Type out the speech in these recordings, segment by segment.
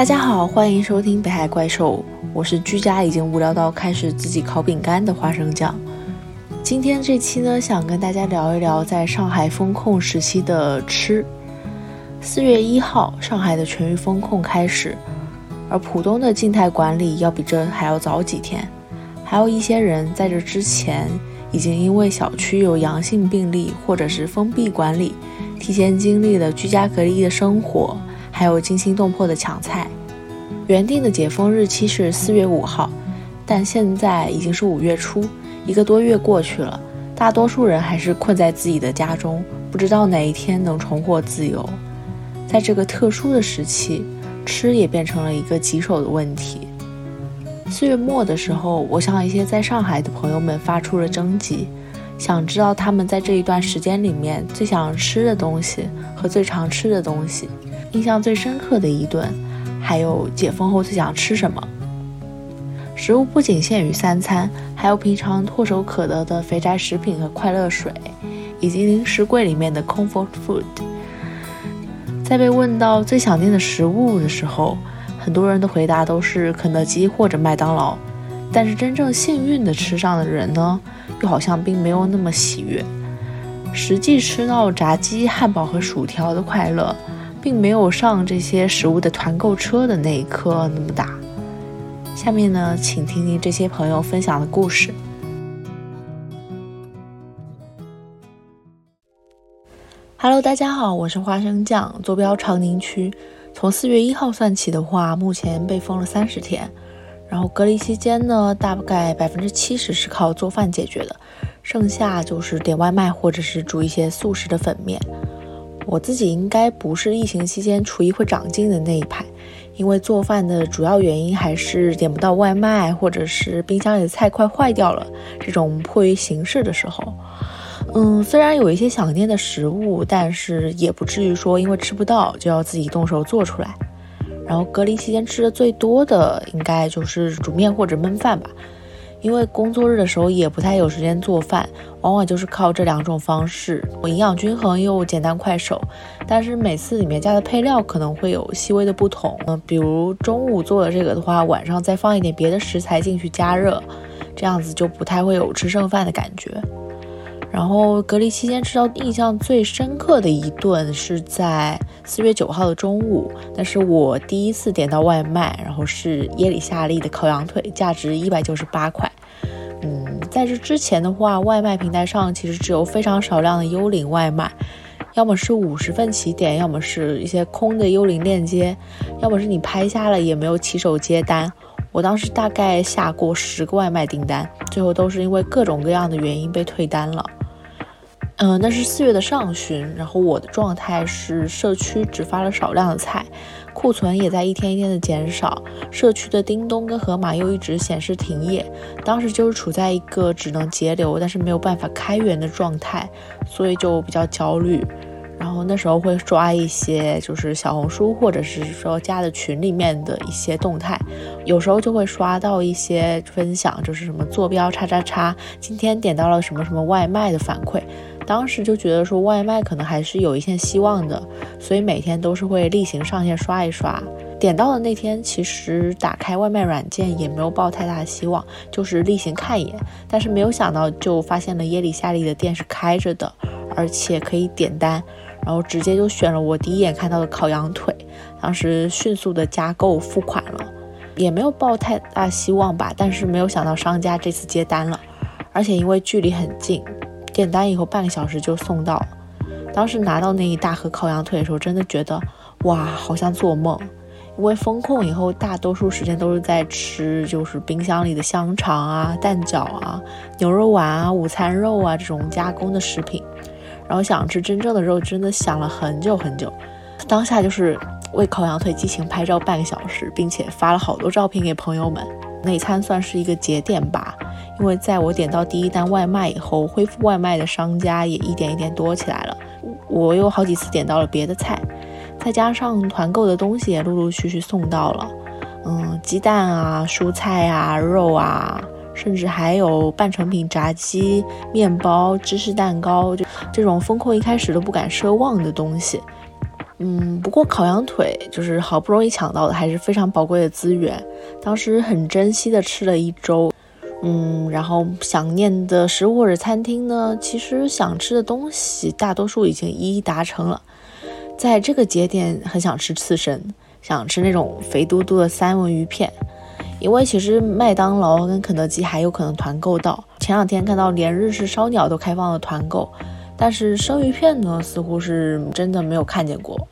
大家好，欢迎收听北海怪兽，我是居家已经无聊到开始自己烤饼干的花生酱。今天这期呢，想跟大家聊一聊在上海封控时期的吃。四月一号，上海的全域封控开始，而浦东的静态管理要比这还要早几天。还有一些人在这之前已经因为小区有阳性病例或者是封闭管理，提前经历了居家隔离的生活。还有惊心动魄的抢菜，原定的解封日期是四月五号，但现在已经是五月初，一个多月过去了，大多数人还是困在自己的家中，不知道哪一天能重获自由。在这个特殊的时期，吃也变成了一个棘手的问题。四月末的时候，我向一些在上海的朋友们发出了征集，想知道他们在这一段时间里面最想吃的东西和最常吃的东西。印象最深刻的一顿，还有解封后最想吃什么？食物不仅限于三餐，还有平常唾手可得的肥宅食品和快乐水，以及零食柜里面的 comfort food。在被问到最想念的食物的时候，很多人的回答都是肯德基或者麦当劳。但是真正幸运的吃上的人呢，又好像并没有那么喜悦。实际吃到炸鸡、汉堡和薯条的快乐。并没有上这些食物的团购车的那一刻那么大。下面呢，请听听这些朋友分享的故事。Hello，大家好，我是花生酱，坐标长宁区。从四月一号算起的话，目前被封了三十天。然后隔离期间呢，大概百分之七十是靠做饭解决的，剩下就是点外卖或者是煮一些速食的粉面。我自己应该不是疫情期间厨艺会长进的那一派，因为做饭的主要原因还是点不到外卖，或者是冰箱里的菜快坏掉了，这种迫于形势的时候，嗯，虽然有一些想念的食物，但是也不至于说因为吃不到就要自己动手做出来。然后隔离期间吃的最多的应该就是煮面或者焖饭吧。因为工作日的时候也不太有时间做饭，往往就是靠这两种方式，我营养均衡又简单快手。但是每次里面加的配料可能会有细微的不同，嗯，比如中午做的这个的话，晚上再放一点别的食材进去加热，这样子就不太会有吃剩饭的感觉。然后隔离期间吃到印象最深刻的一顿是在四月九号的中午，那是我第一次点到外卖，然后是耶里夏利的烤羊腿，价值一百九十八块。嗯，在这之前的话，外卖平台上其实只有非常少量的幽灵外卖，要么是五十份起点，要么是一些空的幽灵链接，要么是你拍下了也没有骑手接单。我当时大概下过十个外卖订单，最后都是因为各种各样的原因被退单了。嗯，那是四月的上旬，然后我的状态是社区只发了少量的菜，库存也在一天一天的减少，社区的叮咚跟盒马又一直显示停业，当时就是处在一个只能节流但是没有办法开源的状态，所以就比较焦虑。然后那时候会刷一些就是小红书或者是说加的群里面的一些动态，有时候就会刷到一些分享，就是什么坐标叉叉叉，今天点到了什么什么外卖的反馈。当时就觉得说外卖可能还是有一线希望的，所以每天都是会例行上线刷一刷。点到的那天，其实打开外卖软件也没有抱太大的希望，就是例行看一眼。但是没有想到，就发现了耶里夏利的店是开着的，而且可以点单，然后直接就选了我第一眼看到的烤羊腿。当时迅速的加购付款了，也没有抱太大希望吧。但是没有想到商家这次接单了，而且因为距离很近。点单以后半个小时就送到，当时拿到那一大盒烤羊腿的时候，真的觉得哇，好像做梦。因为封控以后，大多数时间都是在吃，就是冰箱里的香肠啊、蛋饺啊、牛肉丸啊、午餐肉啊这种加工的食品。然后想吃真正的肉，真的想了很久很久。当下就是为烤羊腿激情拍照半个小时，并且发了好多照片给朋友们。那一餐算是一个节点吧。因为在我点到第一单外卖以后，恢复外卖的商家也一点一点多起来了。我有好几次点到了别的菜，再加上团购的东西也陆陆续续送到了。嗯，鸡蛋啊、蔬菜啊、肉啊，甚至还有半成品炸鸡、面包、芝士蛋糕，就这种风控一开始都不敢奢望的东西。嗯，不过烤羊腿就是好不容易抢到的，还是非常宝贵的资源。当时很珍惜的吃了一周，嗯，然后想念的食物或者餐厅呢，其实想吃的东西大多数已经一一达成了。在这个节点，很想吃刺身，想吃那种肥嘟嘟的三文鱼片，因为其实麦当劳跟肯德基还有可能团购到。前两天看到连日式烧鸟都开放了团购。但是生鱼片呢，似乎是真的没有看见过，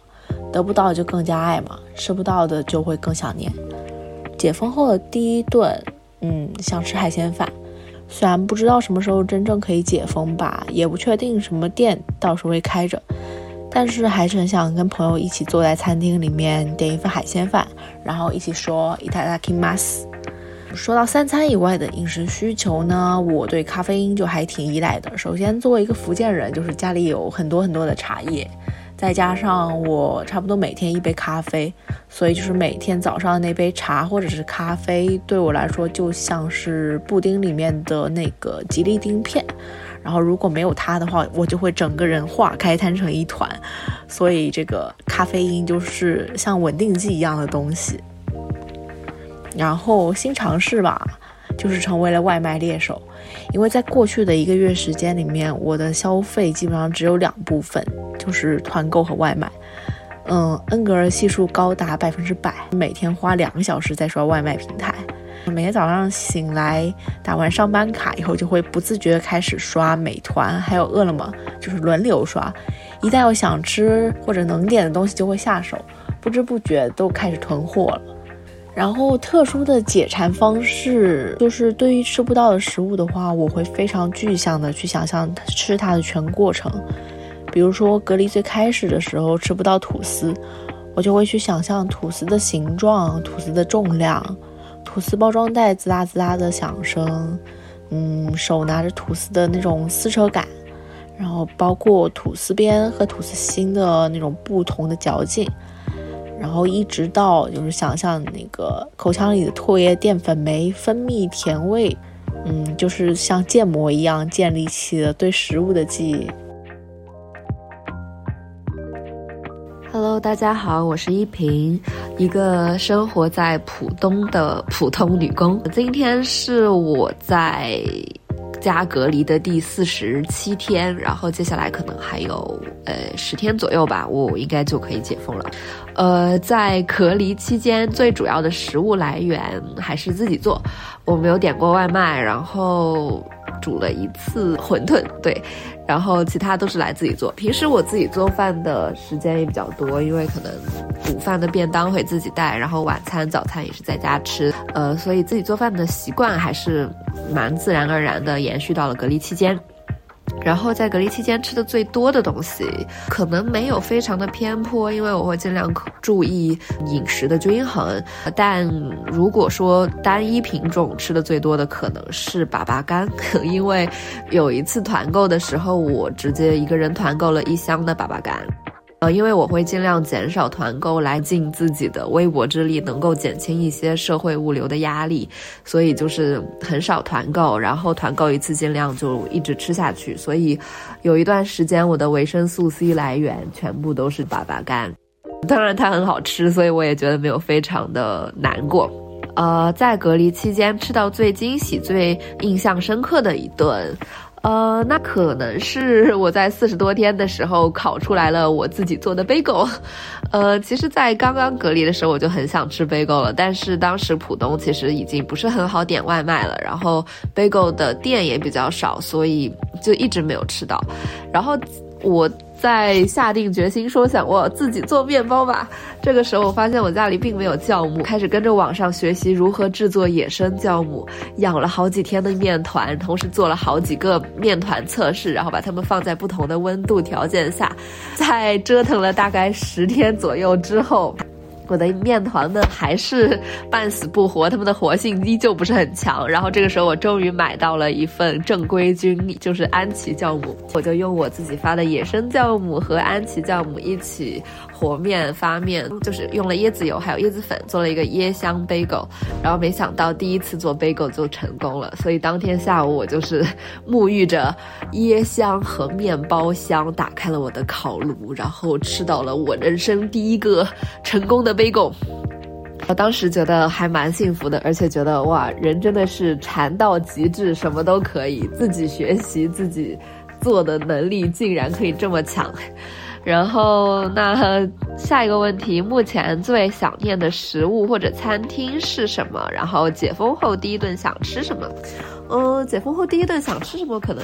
得不到就更加爱嘛，吃不到的就会更想念。解封后的第一顿，嗯，想吃海鲜饭。虽然不知道什么时候真正可以解封吧，也不确定什么店到时候会开着，但是还是很想跟朋友一起坐在餐厅里面点一份海鲜饭，然后一起说“いただきます”。说到三餐以外的饮食需求呢，我对咖啡因就还挺依赖的。首先，作为一个福建人，就是家里有很多很多的茶叶， 再加上我差不多每天一杯咖啡，所以就是每天早上那杯茶或者是咖啡，对我来说就像是布丁里面的那个吉利丁片。然后如果没有它的话，我就会整个人化开，摊成一团。所以这个咖啡因就是像稳定剂一样的东西。然后新尝试吧，就是成为了外卖猎手，因为在过去的一个月时间里面，我的消费基本上只有两部分，就是团购和外卖。嗯，恩格尔系数高达百分之百，每天花两个小时在刷外卖平台。每天早上醒来，打完上班卡以后，就会不自觉开始刷美团，还有饿了么，就是轮流刷。一旦有想吃或者能点的东西，就会下手，不知不觉都开始囤货了。然后特殊的解馋方式就是，对于吃不到的食物的话，我会非常具象的去想象吃它的全过程。比如说隔离最开始的时候吃不到吐司，我就会去想象吐司的形状、吐司的重量、吐司包装袋滋啦滋啦的响声，嗯，手拿着吐司的那种撕扯感，然后包括吐司边和吐司心的那种不同的嚼劲。然后一直到就是想象那个口腔里的唾液淀粉酶分泌甜味，嗯，就是像建模一样建立起了对食物的记忆。Hello，大家好，我是依萍，一个生活在浦东的普通女工。今天是我在。家隔离的第四十七天，然后接下来可能还有呃十天左右吧，我应该就可以解封了。呃，在隔离期间，最主要的食物来源还是自己做，我没有点过外卖，然后。煮了一次馄饨，对，然后其他都是来自己做。平时我自己做饭的时间也比较多，因为可能午饭的便当会自己带，然后晚餐、早餐也是在家吃，呃，所以自己做饭的习惯还是蛮自然而然的延续到了隔离期间。然后在隔离期间吃的最多的东西，可能没有非常的偏颇，因为我会尽量注意饮食的均衡。但如果说单一品种吃的最多的，可能是粑粑干，因为有一次团购的时候，我直接一个人团购了一箱的粑粑干。呃，因为我会尽量减少团购，来尽自己的微薄之力，能够减轻一些社会物流的压力，所以就是很少团购，然后团购一次尽量就一直吃下去。所以有一段时间，我的维生素 C 来源全部都是粑粑干，当然它很好吃，所以我也觉得没有非常的难过。呃，在隔离期间吃到最惊喜、最印象深刻的一顿。呃，那可能是 我在四十多天的时候烤出来了我自己做的 bagel。呃，其实，在刚刚隔离的时候，我就很想吃 bagel 了，但是当时浦东其实已经不是很好点外卖了，然后 bagel 的店也比较少，所以就一直没有吃到。然后我。在下定决心说想我自己做面包吧。这个时候我发现我家里并没有酵母，开始跟着网上学习如何制作野生酵母，养了好几天的面团，同时做了好几个面团测试，然后把它们放在不同的温度条件下，在折腾了大概十天左右之后。我的面团们还是半死不活，他们的活性依旧不是很强。然后这个时候，我终于买到了一份正规军，就是安琪酵母，我就用我自己发的野生酵母和安琪酵母一起和面发面，就是用了椰子油还有椰子粉做了一个椰香 bagel。然后没想到第一次做 bagel 就成功了，所以当天下午我就是沐浴着椰香和面包香，打开了我的烤炉，然后吃到了我人生第一个成功的。bagel，我当时觉得还蛮幸福的，而且觉得哇，人真的是馋到极致，什么都可以，自己学习自己做的能力竟然可以这么强。然后那下一个问题，目前最想念的食物或者餐厅是什么？然后解封后第一顿想吃什么？嗯，解封后第一顿想吃什么？可能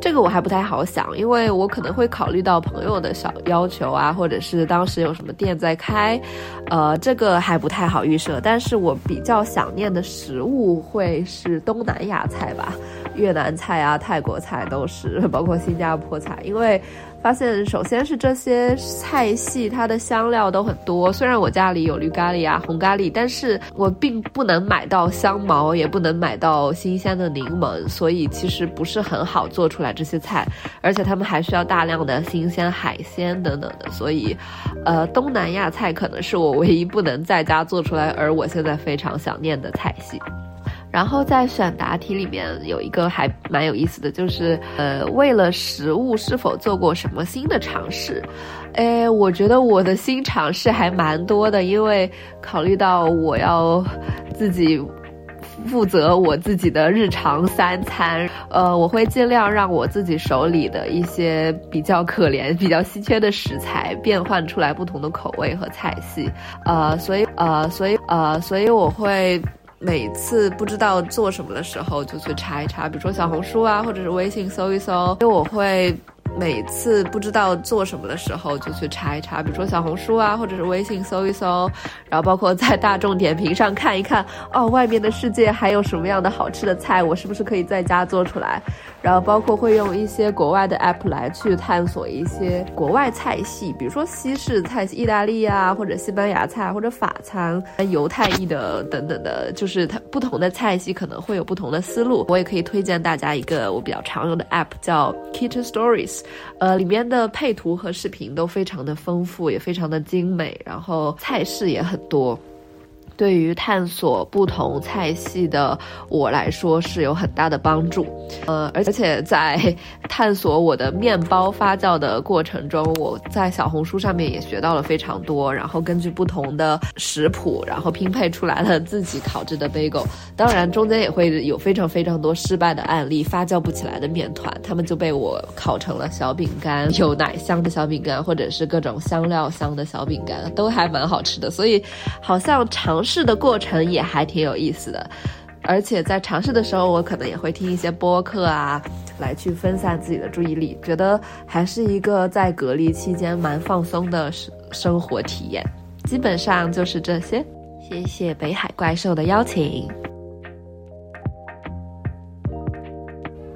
这个我还不太好想，因为我可能会考虑到朋友的小要求啊，或者是当时有什么店在开，呃，这个还不太好预设。但是我比较想念的食物会是东南亚菜吧，越南菜啊、泰国菜都是，包括新加坡菜，因为。发现，首先是这些菜系，它的香料都很多。虽然我家里有绿咖喱啊、红咖喱，但是我并不能买到香茅，也不能买到新鲜的柠檬，所以其实不是很好做出来这些菜。而且他们还需要大量的新鲜海鲜等等的，所以，呃，东南亚菜可能是我唯一不能在家做出来，而我现在非常想念的菜系。然后在选答题里面有一个还蛮有意思的，就是呃，为了食物是否做过什么新的尝试？哎，我觉得我的新尝试还蛮多的，因为考虑到我要自己负责我自己的日常三餐，呃，我会尽量让我自己手里的一些比较可怜、比较稀缺的食材变换出来不同的口味和菜系，呃，所以呃，所以呃，所以我会。每次不知道做什么的时候，就去查一查，比如说小红书啊，或者是微信搜一搜，因为我会。每次不知道做什么的时候，就去查一查，比如说小红书啊，或者是微信搜一搜，然后包括在大众点评上看一看，哦，外面的世界还有什么样的好吃的菜，我是不是可以在家做出来？然后包括会用一些国外的 app 来去探索一些国外菜系，比如说西式菜系，意大利啊，或者西班牙菜，或者法餐、犹太裔的等等的，就是它不同的菜系可能会有不同的思路。我也可以推荐大家一个我比较常用的 app，叫 Kitchen Stories。呃，里面的配图和视频都非常的丰富，也非常的精美，然后菜式也很多。对于探索不同菜系的我来说是有很大的帮助，呃，而且在探索我的面包发酵的过程中，我在小红书上面也学到了非常多，然后根据不同的食谱，然后拼配出来了自己烤制的 bagel。当然，中间也会有非常非常多失败的案例，发酵不起来的面团，他们就被我烤成了小饼干，有奶香的小饼干，或者是各种香料香的小饼干，都还蛮好吃的。所以，好像尝。试的过程也还挺有意思的，而且在尝试的时候，我可能也会听一些播客啊，来去分散自己的注意力，觉得还是一个在隔离期间蛮放松的生生活体验。基本上就是这些，谢谢北海怪兽的邀请。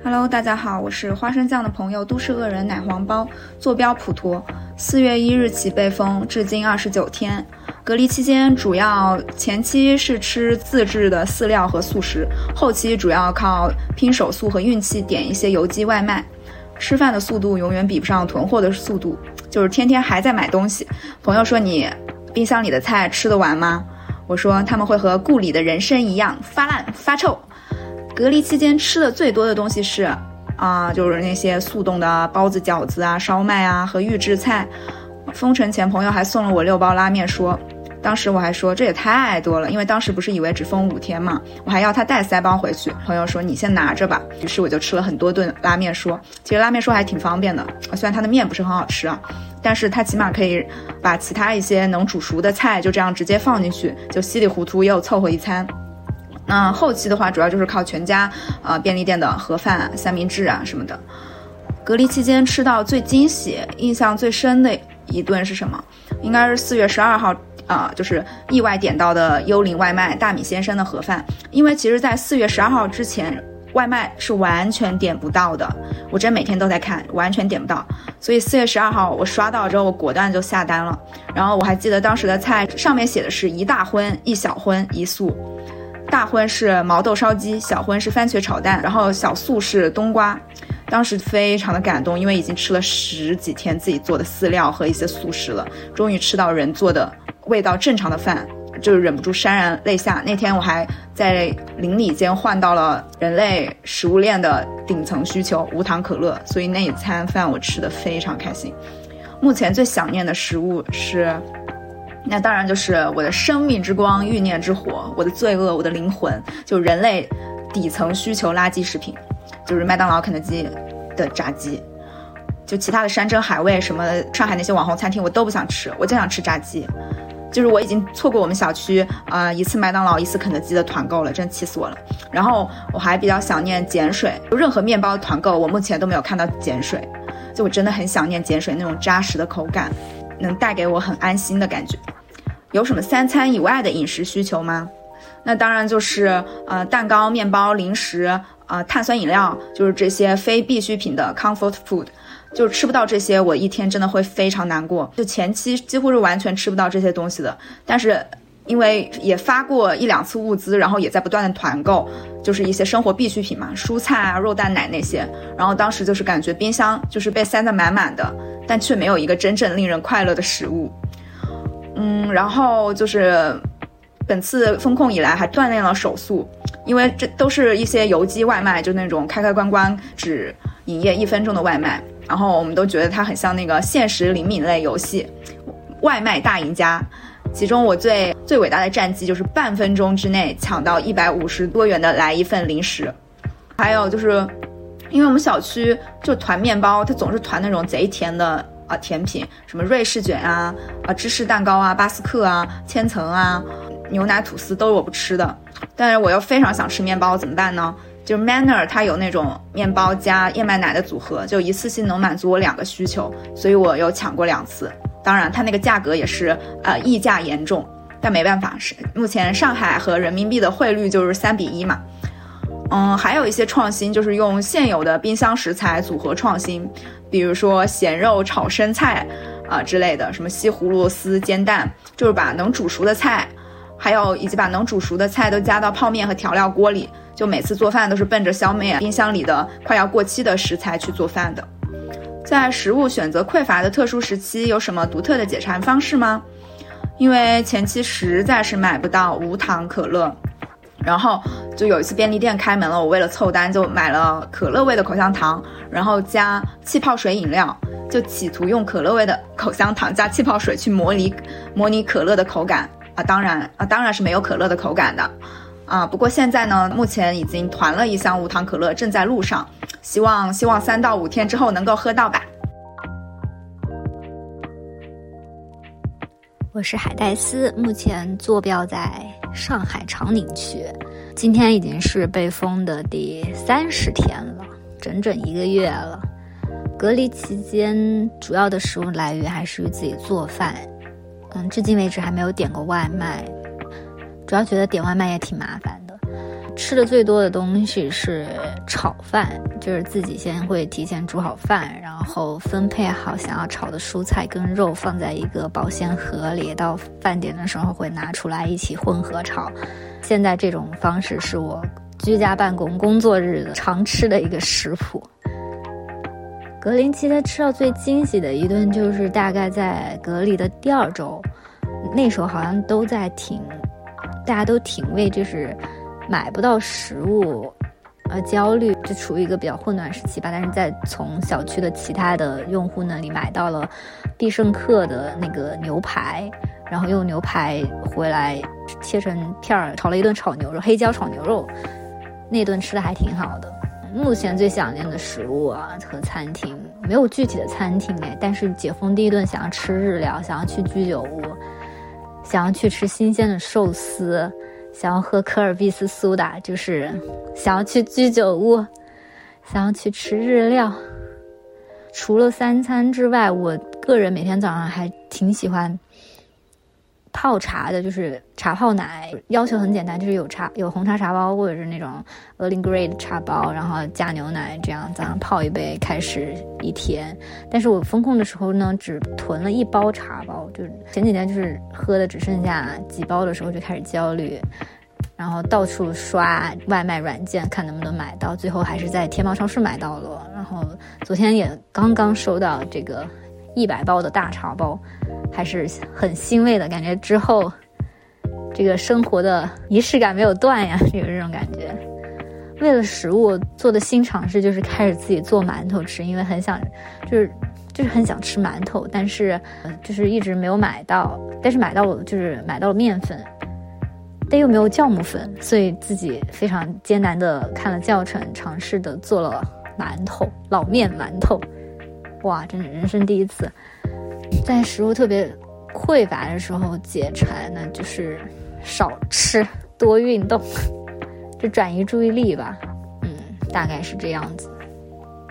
Hello，大家好，我是花生酱的朋友都市恶人奶黄包，坐标普陀，四月一日起被封，至今二十九天。隔离期间，主要前期是吃自制的饲料和素食，后期主要靠拼手速和运气点一些邮寄外卖。吃饭的速度永远比不上囤货的速度，就是天天还在买东西。朋友说你冰箱里的菜吃得完吗？我说他们会和故里的人参一样发烂发臭。隔离期间吃的最多的东西是，啊，就是那些速冻的包子、饺子啊、烧麦啊和预制菜。封城前，朋友还送了我六包拉面，说，当时我还说这也太多了，因为当时不是以为只封五天嘛，我还要他带塞包回去。朋友说你先拿着吧，于是我就吃了很多顿拉面。说其实拉面说还挺方便的，虽然它的面不是很好吃啊，但是它起码可以把其他一些能煮熟的菜就这样直接放进去，就稀里糊涂又凑合一餐。那后期的话，主要就是靠全家，呃，便利店的盒饭、三明治啊什么的。隔离期间吃到最惊喜、印象最深的一顿是什么？应该是四月十二号，啊，就是意外点到的幽灵外卖大米先生的盒饭。因为其实，在四月十二号之前。外卖是完全点不到的。我真每天都在看，完全点不到。所以四月十二号我刷到之后，我果断就下单了。然后我还记得当时的菜上面写的是一大荤、一小荤、一素。大荤是毛豆烧鸡，小荤是番茄炒蛋，然后小素是冬瓜。当时非常的感动，因为已经吃了十几天自己做的饲料和一些素食了，终于吃到人做的味道正常的饭，就是忍不住潸然泪下。那天我还在邻里间换到了人类食物链的顶层需求——无糖可乐，所以那一餐饭我吃的非常开心。目前最想念的食物是，那当然就是我的生命之光、欲念之火，我的罪恶，我的灵魂，就人类底层需求垃圾食品。就是麦当劳、肯德基的炸鸡，就其他的山珍海味什么上海那些网红餐厅我都不想吃，我就想吃炸鸡。就是我已经错过我们小区啊一次麦当劳、一次肯德基的团购了，真气死我了。然后我还比较想念碱水，就任何面包团购我目前都没有看到碱水，就我真的很想念碱水那种扎实的口感，能带给我很安心的感觉。有什么三餐以外的饮食需求吗？那当然就是呃蛋糕、面包、零食。啊，碳酸饮料就是这些非必需品的 comfort food，就吃不到这些，我一天真的会非常难过。就前期几乎是完全吃不到这些东西的，但是因为也发过一两次物资，然后也在不断的团购，就是一些生活必需品嘛，蔬菜啊、肉蛋奶那些。然后当时就是感觉冰箱就是被塞得满满的，但却没有一个真正令人快乐的食物。嗯，然后就是本次风控以来还锻炼了手速。因为这都是一些邮寄外卖，就那种开开关关只营业一分钟的外卖，然后我们都觉得它很像那个现实灵敏类游戏《外卖大赢家》。其中我最最伟大的战绩就是半分钟之内抢到一百五十多元的来一份零食。还有就是，因为我们小区就团面包，它总是团那种贼甜的啊甜品，什么瑞士卷啊、啊芝士蛋糕啊、巴斯克啊、千层啊。牛奶吐司都是我不吃的，但是我又非常想吃面包，怎么办呢？就是 Manner 它有那种面包加燕麦奶的组合，就一次性能满足我两个需求，所以我有抢过两次。当然，它那个价格也是呃溢价严重，但没办法，是目前上海和人民币的汇率就是三比一嘛。嗯，还有一些创新就是用现有的冰箱食材组合创新，比如说咸肉炒生菜啊之类的，什么西葫芦丝煎蛋，就是把能煮熟的菜。还有，以及把能煮熟的菜都加到泡面和调料锅里，就每次做饭都是奔着消灭冰箱里的快要过期的食材去做饭的。在食物选择匮乏的特殊时期，有什么独特的解馋方式吗？因为前期实在是买不到无糖可乐，然后就有一次便利店开门了，我为了凑单就买了可乐味的口香糖，然后加气泡水饮料，就企图用可乐味的口香糖 加气泡水去模拟模拟可乐的口感。啊，当然啊，当然是没有可乐的口感的，啊，不过现在呢，目前已经团了一箱无糖可乐，正在路上，希望希望三到五天之后能够喝到吧。我是海带丝，目前坐标在上海长宁区，今天已经是被封的第三十天了，整整一个月了。隔离期间，主要的食物来源还是自己做饭。嗯，至今为止还没有点过外卖，主要觉得点外卖也挺麻烦的。吃的最多的东西是炒饭，就是自己先会提前煮好饭，然后分配好想要炒的蔬菜跟肉放在一个保鲜盒里，到饭点的时候会拿出来一起混合炒。现在这种方式是我居家办公工作日的常吃的一个食谱。隔离期间吃到最惊喜的一顿，就是大概在隔离的第二周，那时候好像都在挺，大家都挺为就是买不到食物而焦虑，就处于一个比较混乱时期吧。但是在从小区的其他的用户那里买到了必胜客的那个牛排，然后用牛排回来切成片儿炒了一顿炒牛肉，黑椒炒牛肉，那顿吃的还挺好的。目前最想念的食物啊和餐厅没有具体的餐厅哎，但是解封第一顿想要吃日料，想要去居酒屋，想要去吃新鲜的寿司，想要喝可尔必斯苏打，就是想要去居酒屋，想要去吃日料。除了三餐之外，我个人每天早上还挺喜欢泡茶的，就是茶泡奶，要求很简单，就是有茶有红茶茶包或者是那种 Early Grey 的茶包，然后加牛奶，这样早上泡一杯开始一天。但是我风控的时候呢，只囤了一包茶包，就是前几天就是喝的只剩下几包的时候就开始焦虑，然后到处刷外卖软件看能不能买到，最后还是在天猫超市买到了。然后昨天也刚刚收到这个一百包的大茶包。还是很欣慰的感觉，之后这个生活的仪式感没有断呀，有这种感觉。为了食物做的新尝试就是开始自己做馒头吃，因为很想，就是就是很想吃馒头，但是就是一直没有买到，但是买到了就是买到了面粉，但又没有酵母粉，所以自己非常艰难的看了教程，尝试的做了馒头，老面馒头，哇，真是人生第一次。在食物特别匮乏的时候解馋，那就是少吃多运动，就转移注意力吧。嗯，大概是这样子。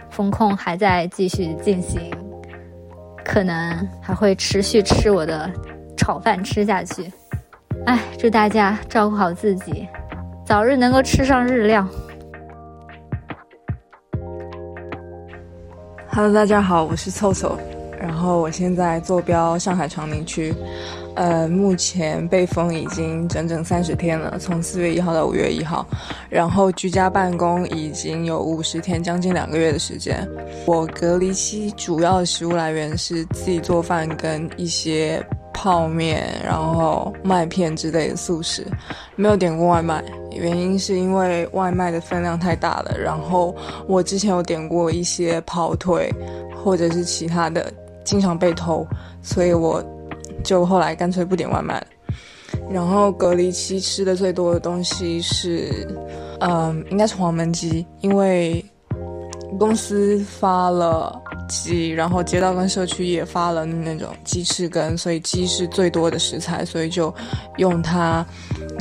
风控还在继续进行，可能还会持续吃我的炒饭吃下去。哎，祝大家照顾好自己，早日能够吃上日料。Hello，大家好，我是凑凑。然后我现在坐标上海长宁区，呃，目前被封已经整整三十天了，从四月一号到五月一号，然后居家办公已经有五十天，将近两个月的时间。我隔离期主要的食物来源是自己做饭跟一些泡面，然后麦片之类的速食，没有点过外卖，原因是因为外卖的分量太大了。然后我之前有点过一些跑腿，或者是其他的。经常被偷，所以我就后来干脆不点外卖了。然后隔离期吃的最多的东西是，嗯，应该是黄焖鸡，因为公司发了鸡，然后街道跟社区也发了那种鸡翅根，所以鸡是最多的食材，所以就用它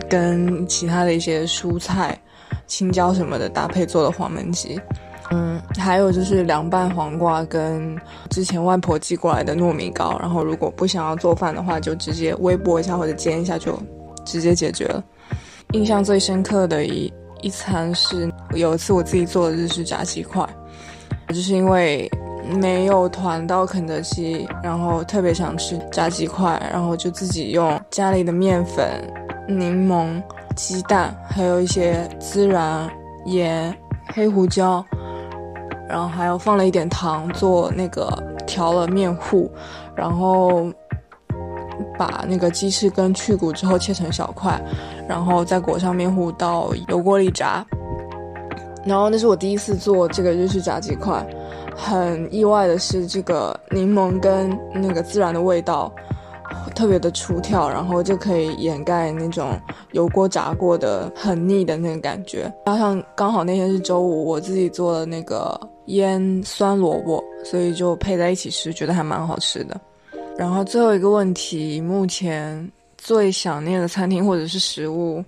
跟其他的一些蔬菜、青椒什么的搭配做的黄焖鸡。嗯，还有就是凉拌黄瓜跟之前外婆寄过来的糯米糕，然后如果不想要做饭的话，就直接微波一下或者煎一下就直接解决了。印象最深刻的一一餐是有一次我自己做的日式炸鸡块，就是因为没有团到肯德基，然后特别想吃炸鸡块，然后就自己用家里的面粉、柠檬、鸡蛋，还有一些孜然、盐、黑胡椒。然后还有放了一点糖做那个调了面糊，然后把那个鸡翅根去骨之后切成小块，然后再裹上面糊到油锅里炸。然后那是我第一次做这个日式炸鸡块，很意外的是这个柠檬跟那个孜然的味道。特别的出跳，然后就可以掩盖那种油锅炸过的很腻的那个感觉。加上刚好那天是周五，我自己做了那个腌酸萝卜，所以就配在一起吃，觉得还蛮好吃的。然后最后一个问题，目前最想念的餐厅或者是食物，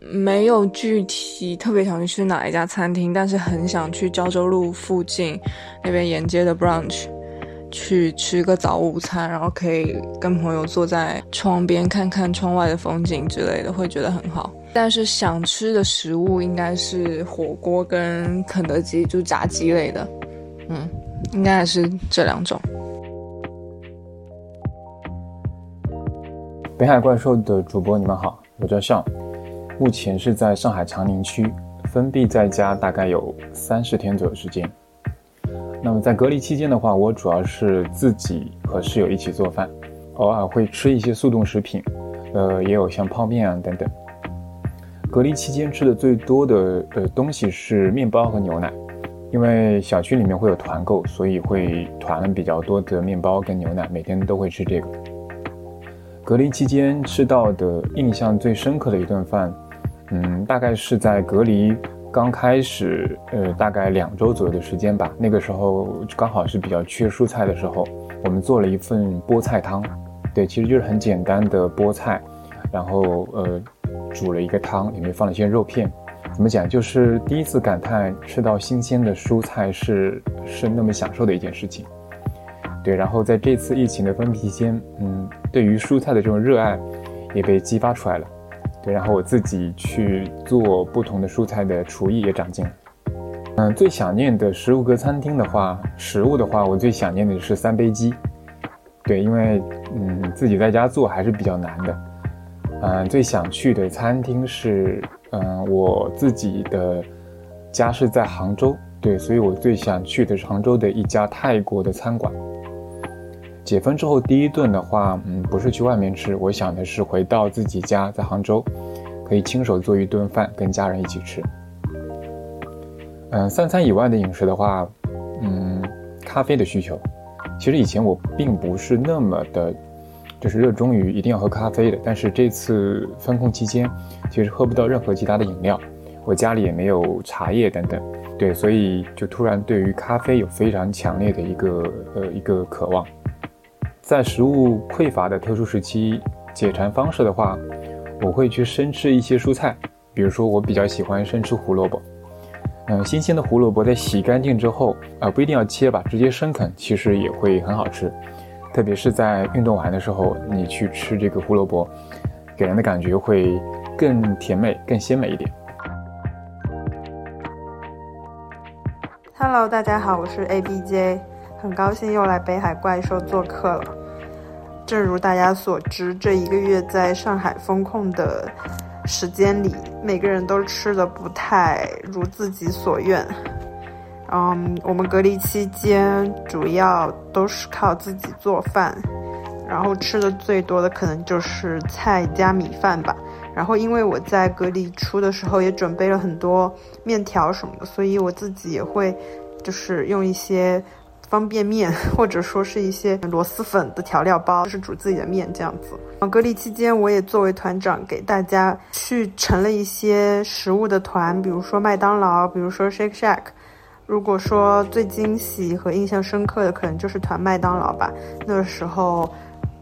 没有具体特别想去哪一家餐厅，但是很想去胶州路附近那边沿街的 brunch。去吃个早午餐，然后可以跟朋友坐在窗边看看窗外的风景之类的，会觉得很好。但是想吃的食物应该是火锅跟肯德基，就炸鸡类的。嗯，应该还是这两种。北海怪兽的主播，你们好，我叫尚，目前是在上海长宁区，封闭在家大概有三十天左右时间。那么在隔离期间的话，我主要是自己和室友一起做饭，偶尔会吃一些速冻食品，呃，也有像泡面啊等等。隔离期间吃的最多的呃东西是面包和牛奶，因为小区里面会有团购，所以会团比较多的面包跟牛奶，每天都会吃这个。隔离期间吃到的印象最深刻的一顿饭，嗯，大概是在隔离。刚开始，呃，大概两周左右的时间吧。那个时候刚好是比较缺蔬菜的时候，我们做了一份菠菜汤。对，其实就是很简单的菠菜，然后呃，煮了一个汤，里面放了一些肉片。怎么讲？就是第一次感叹吃到新鲜的蔬菜是是那么享受的一件事情。对，然后在这次疫情的封闭期间，嗯，对于蔬菜的这种热爱也被激发出来了。对，然后我自己去做不同的蔬菜的厨艺也长进了。嗯，最想念的食物阁餐厅的话，食物的话，我最想念的是三杯鸡。对，因为嗯，自己在家做还是比较难的。嗯，最想去的餐厅是，嗯，我自己的家是在杭州，对，所以我最想去的是杭州的一家泰国的餐馆。解封之后第一顿的话，嗯，不是去外面吃，我想的是回到自己家，在杭州，可以亲手做一顿饭，跟家人一起吃。嗯，三餐以外的饮食的话，嗯，咖啡的需求，其实以前我并不是那么的。就是热衷于一定要喝咖啡的，但是这次封控期间，其实喝不到任何其他的饮料，我家里也没有茶叶等等，对，所以就突然对于咖啡有非常强烈的一个呃一个渴望。在食物匮乏的特殊时期，解馋方式的话，我会去生吃一些蔬菜，比如说我比较喜欢生吃胡萝卜，嗯，新鲜的胡萝卜在洗干净之后，啊不一定要切吧，直接生啃其实也会很好吃。特别是在运动完的时候，你去吃这个胡萝卜，给人的感觉会更甜美、更鲜美一点。Hello，大家好，我是 ABJ，很高兴又来北海怪兽做客了。正如大家所知，这一个月在上海封控的时间里，每个人都吃的不太如自己所愿。嗯，我们隔离期间主要都是靠自己做饭，然后吃的最多的可能就是菜加米饭吧。然后因为我在隔离初的时候也准备了很多面条什么的，所以我自己也会就是用一些方便面 或者说是一些螺蛳粉的调料包，就是煮自己的面这样子。隔离期间我也作为团长给大家去成了一些食物的团，比如说麦当劳，比如说 Shake Shack。如果说最惊喜和印象深刻的，可能就是团麦当劳吧。那个时候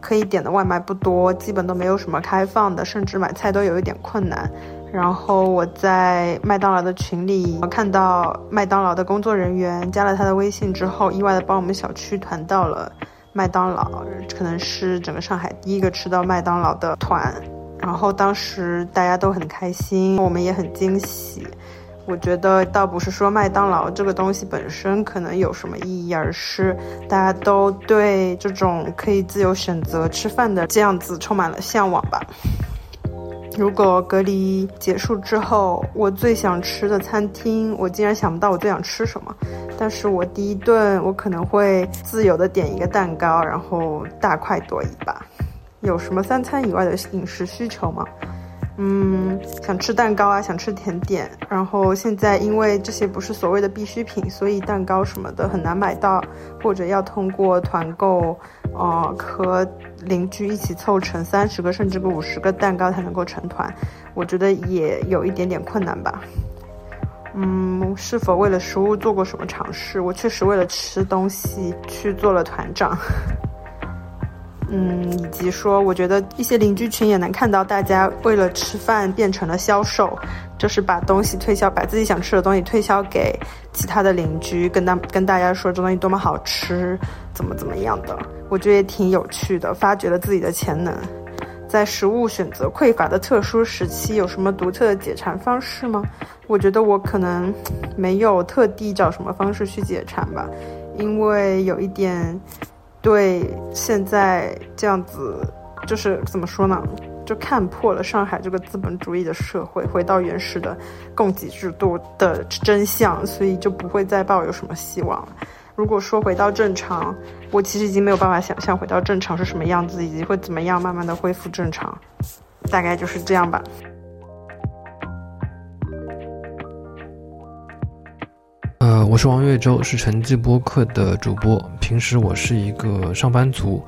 可以点的外卖不多，基本都没有什么开放的，甚至买菜都有一点困难。然后我在麦当劳的群里看到麦当劳的工作人员加了他的微信之后，意外的帮我们小区团到了麦当劳，可能是整个上海第一个吃到麦当劳的团。然后当时大家都很开心，我们也很惊喜。我觉得倒不是说麦当劳这个东西本身可能有什么意义，而是大家都对这种可以自由选择吃饭的这样子充满了向往吧。如果隔离结束之后，我最想吃的餐厅，我竟然想不到我最想吃什么。但是我第一顿我可能会自由的点一个蛋糕，然后大快朵颐吧。有什么三餐以外的饮食需求吗？嗯，想吃蛋糕啊，想吃甜点。然后现在因为这些不是所谓的必需品，所以蛋糕什么的很难买到，或者要通过团购，呃，和邻居一起凑成三十个甚至个五十个蛋糕才能够成团。我觉得也有一点点困难吧。嗯，是否为了食物做过什么尝试？我确实为了吃东西去做了团长。嗯，以及说，我觉得一些邻居群也能看到，大家为了吃饭变成了销售，就是把东西推销，把自己想吃的东西推销给其他的邻居，跟大跟大家说这东西多么好吃，怎么怎么样的，我觉得也挺有趣的，发掘了自己的潜能。在食物选择匮乏的特殊时期，有什么独特的解馋方式吗？我觉得我可能没有特地找什么方式去解馋吧，因为有一点。对，现在这样子，就是怎么说呢？就看破了上海这个资本主义的社会，回到原始的供给制度的真相，所以就不会再抱有什么希望了。如果说回到正常，我其实已经没有办法想象回到正常是什么样子，以及会怎么样慢慢的恢复正常，大概就是这样吧。呃，我是王月洲，是城际播客的主播。平时我是一个上班族，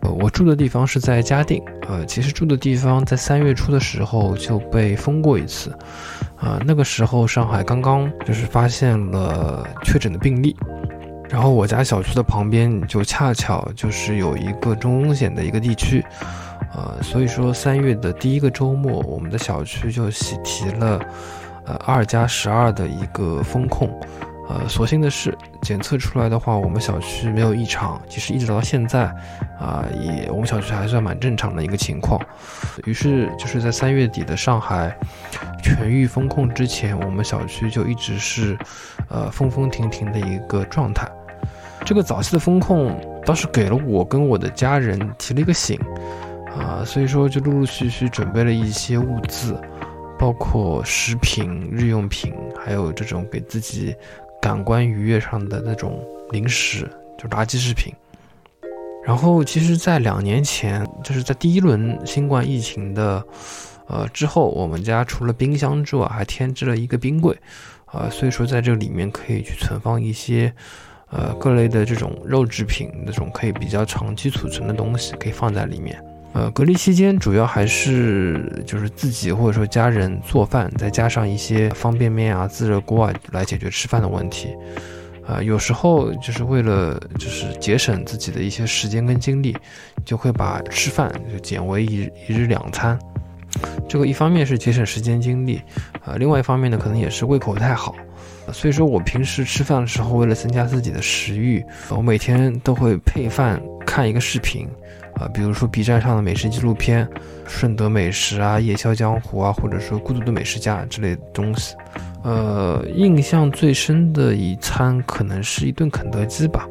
呃，我住的地方是在嘉定。呃，其实住的地方在三月初的时候就被封过一次，啊，那个时候上海刚刚就是发现了确诊的病例，然后我家小区的旁边就恰巧就是有一个中风险的一个地区，呃，所以说三月的第一个周末，我们的小区就喜提了，呃，二加十二的一个风控。呃，所幸的是，检测出来的话，我们小区没有异常。其实一直到现在，啊，也我们小区还算蛮正常的一个情况。于是就是在三月底的上海全域封控之前，我们小区就一直是，呃，风风停停的一个状态。这个早期的风控倒是给了我跟我的家人提了一个醒，啊，所以说就陆陆续续准备了一些物资，包括食品、日用品，还有这种给自己。感官愉悦上的那种零食，就垃圾食品。然后，其实，在两年前，就是在第一轮新冠疫情的，呃之后，我们家除了冰箱之外，还添置了一个冰柜，啊，所以说在这里面可以去存放一些，呃，各类的这种肉制品，那种可以比较长期储存的东西，可以放在里面。呃，隔离期间主要还是就是自己或者说家人做饭，再加上一些方便面啊、自热锅啊来解决吃饭的问题。啊，有时候就是为了就是节省自己的一些时间跟精力，就会把吃饭就减为一一日两餐。这个一方面是节省时间精力，啊，另外一方面呢，可能也是胃口不太好。所以说我平时吃饭的时候，为了增加自己的食欲，我每天都会配饭看一个视频。啊，比如说 B 站上的美食纪录片，《顺德美食》啊，《夜宵江湖》啊，或者说《孤独的美食家》之类的东西。呃，印象最深的一餐可能是一顿肯德基吧，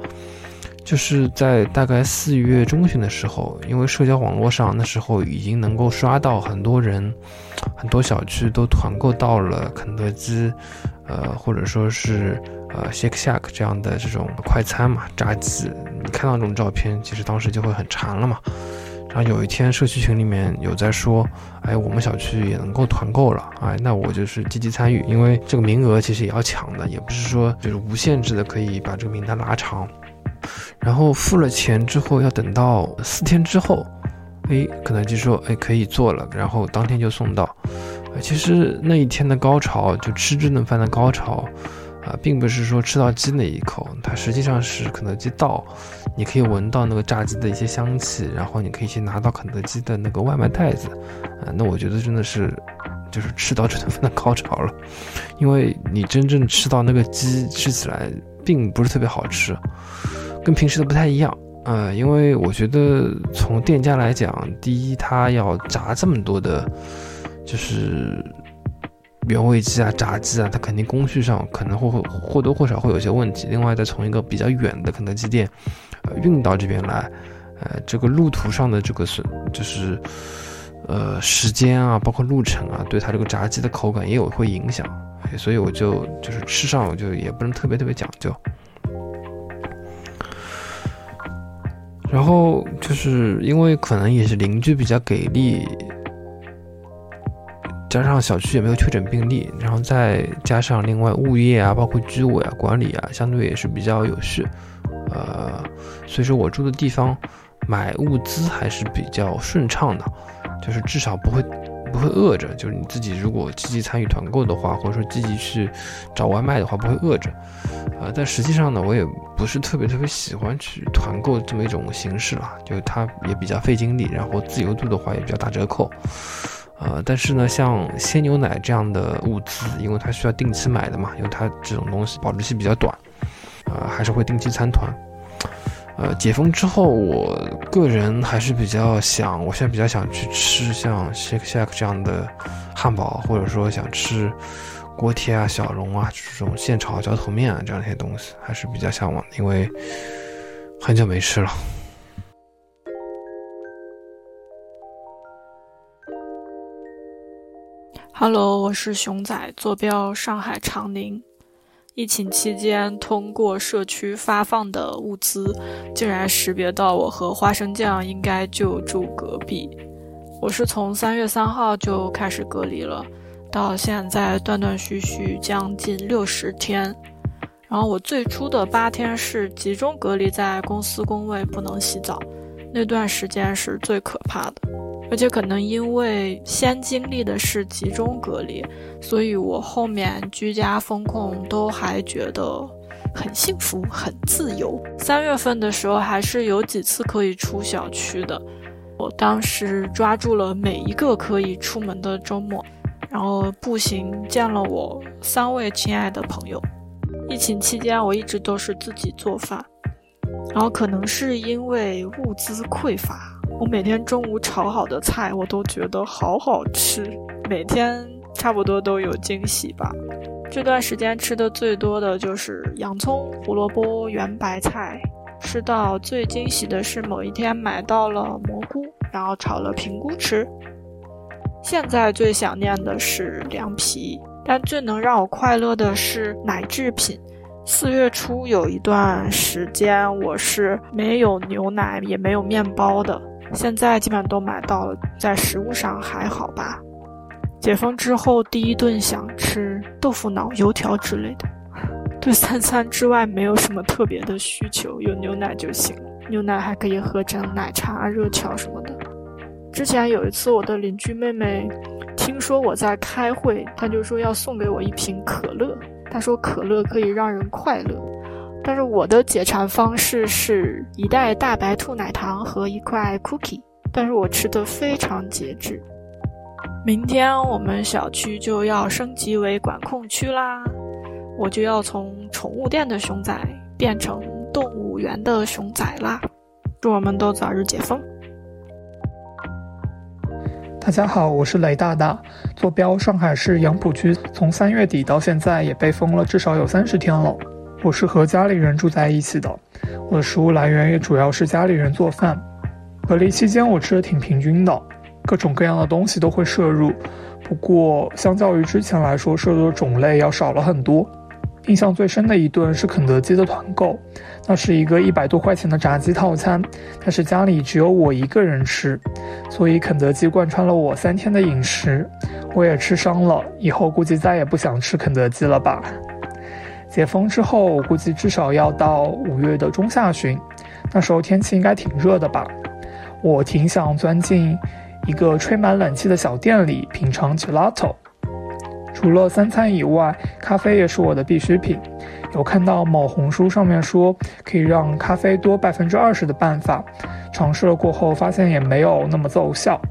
就是在大概四月中旬的时候，因为社交网络上那时候已经能够刷到很多人，很多小区都团购到了肯德基，呃，或者说是。呃，Shake Shack 这样的这种快餐嘛，炸鸡，你看到这种照片，其实当时就会很馋了嘛。然后有一天社区群里面有在说，哎，我们小区也能够团购了，哎，那我就是积极参与，因为这个名额其实也要抢的，也不是说就是无限制的可以把这个名单拉长。然后付了钱之后，要等到四天之后，哎，肯德基说，哎，可以做了，然后当天就送到。其实那一天的高潮，就吃这顿饭的高潮。啊，并不是说吃到鸡那一口，它实际上是肯德基到，你可以闻到那个炸鸡的一些香气，然后你可以去拿到肯德基的那个外卖袋子，啊，那我觉得真的是，就是吃到这顿饭的高潮了，因为你真正吃到那个鸡吃起来并不是特别好吃，跟平时的不太一样，呃，因为我觉得从店家来讲，第一他要炸这么多的，就是。原味鸡啊，炸鸡啊，它肯定工序上可能会会或多或少会有些问题。另外，再从一个比较远的肯德基店，呃，运到这边来，呃，这个路途上的这个损，就是，呃，时间啊，包括路程啊，对它这个炸鸡的口感也有会影响。所以我就就是吃上我就也不能特别特别讲究。然后就是因为可能也是邻居比较给力。加上小区也没有确诊病例，然后再加上另外物业啊，包括居委啊、管理啊，相对也是比较有序，呃，所以说我住的地方买物资还是比较顺畅的，就是至少不会不会饿着。就是你自己如果积极参与团购的话，或者说积极去找外卖的话，不会饿着。呃，但实际上呢，我也不是特别特别喜欢去团购这么一种形式了，就是它也比较费精力，然后自由度的话也比较打折扣。呃，但是呢，像鲜牛奶这样的物资，因为它需要定期买的嘛，因为它这种东西保质期比较短，呃，还是会定期参团。呃，解封之后，我个人还是比较想，我现在比较想去吃像 Shake Shack 这样的汉堡，或者说想吃锅贴啊、小笼啊这种现炒浇头面啊这样一些东西，还是比较向往的，因为很久没吃了。Hello，我是熊仔，坐标上海长宁。疫情期间，通过社区发放的物资，竟然识别到我和花生酱应该就住隔壁。我是从三月三号就开始隔离了，到现在断断续续将近六十天。然后我最初的八天是集中隔离在公司工位，不能洗澡，那段时间是最可怕的。而且可能因为先经历的是集中隔离，所以我后面居家风控都还觉得很幸福、很自由。三月份的时候还是有几次可以出小区的，我当时抓住了每一个可以出门的周末，然后步行见了我三位亲爱的朋友。疫情期间，我一直都是自己做饭，然后可能是因为物资匮乏，我每天中午炒好的菜我都觉得好好吃，每天差不多都有惊喜吧。这段时间吃的最多的就是洋葱、胡萝卜、圆白菜，吃到最惊喜的是某一天买到了蘑菇，然后炒了平菇吃。现在最想念的是凉皮。但最能让我快乐的是奶制品。四月初有一段时间，我是没有牛奶也没有面包的。现在基本上都买到了，在食物上还好吧。解封之后，第一顿想吃豆腐脑、油条之类的。对三餐之外没有什么特别的需求，有牛奶就行。牛奶还可以喝成奶茶、热巧什么的。之前有一次，我的邻居妹妹。听说我在开会，她就说要送给我一瓶可乐。她说可乐可以让人快乐，但是我的解馋方式是一袋大白兔奶糖和一块 cookie，但是我吃的非常节制。明天我们小区就要升级为管控区啦，我就要从宠物店的熊仔变成动物园的熊仔啦。祝我们都早日解封。大家好，我是雷大大，坐标上海市杨浦区，从三月底到现在也被封了至少有三十天了。我是和家里人住在一起的，我的食物来源也主要是家里人做饭。隔离期间我吃的挺平均的，各种各样的东西都会摄入，不过相较于之前来说，摄入的种类要少了很多。印象最深的一顿是肯德基的团购，那是一个一百多块钱的炸鸡套餐，但是家里只有我一个人吃，所以肯德基贯穿了我三天的饮食，我也吃伤了，以后估计再也不想吃肯德基了吧。解封之后，我估计至少要到五月的中下旬，那时候天气应该挺热的吧，我挺想钻进一个吹满冷气的小店里品尝 gelato。除了三餐以外，咖啡也是我的必需品。有看到某红书上面说可以让咖啡多百分之二十的办法，尝试了过后发现也没有那么奏效。